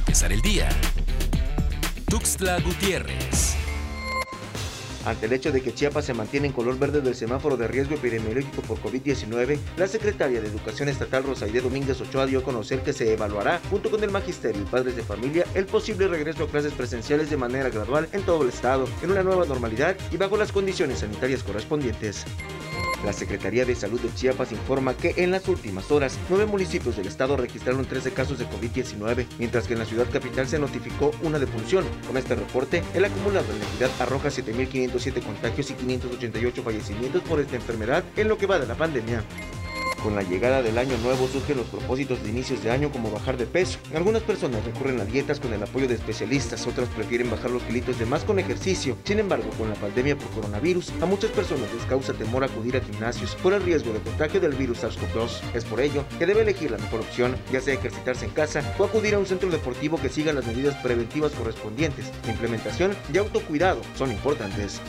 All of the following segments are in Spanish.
empezar el día. Tuxtla Gutiérrez. Ante el hecho de que Chiapas se mantiene en color verde del semáforo de riesgo epidemiológico por COVID-19, la secretaria de Educación Estatal Rosaide Domínguez Ochoa dio a conocer que se evaluará, junto con el magisterio y padres de familia, el posible regreso a clases presenciales de manera gradual en todo el estado, en una nueva normalidad y bajo las condiciones sanitarias correspondientes. La Secretaría de Salud de Chiapas informa que en las últimas horas, nueve municipios del estado registraron 13 casos de COVID-19, mientras que en la ciudad capital se notificó una defunción. Con este reporte, el acumulado en la entidad arroja 7.507 contagios y 588 fallecimientos por esta enfermedad en lo que va de la pandemia. Con la llegada del año nuevo surgen los propósitos de inicios de año como bajar de peso. Algunas personas recurren a dietas con el apoyo de especialistas, otras prefieren bajar los kilitos de más con ejercicio. Sin embargo, con la pandemia por coronavirus, a muchas personas les causa temor acudir a gimnasios por el riesgo de contagio del virus SARS-CoV-2. Es por ello que debe elegir la mejor opción, ya sea ejercitarse en casa o acudir a un centro deportivo que siga las medidas preventivas correspondientes. La implementación y autocuidado son importantes.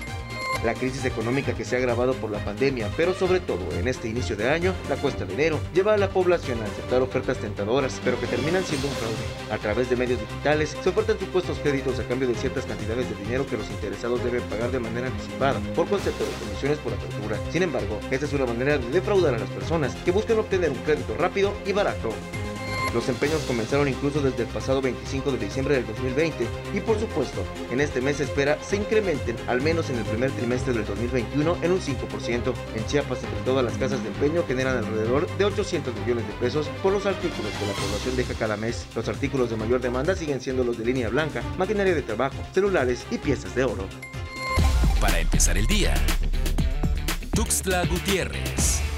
La crisis económica que se ha agravado por la pandemia, pero sobre todo en este inicio de año, la cuesta de enero, lleva a la población a aceptar ofertas tentadoras, pero que terminan siendo un fraude. A través de medios digitales se ofertan supuestos créditos a cambio de ciertas cantidades de dinero que los interesados deben pagar de manera anticipada, por concepto de comisiones por apertura. Sin embargo, esta es una manera de defraudar a las personas que buscan obtener un crédito rápido y barato. Los empeños comenzaron incluso desde el pasado 25 de diciembre del 2020 y por supuesto, en este mes se espera se incrementen al menos en el primer trimestre del 2021 en un 5%. En Chiapas, entre todas las casas de empeño generan alrededor de 800 millones de pesos por los artículos que la población deja cada mes. Los artículos de mayor demanda siguen siendo los de línea blanca, maquinaria de trabajo, celulares y piezas de oro. Para empezar el día, Tuxtla Gutiérrez.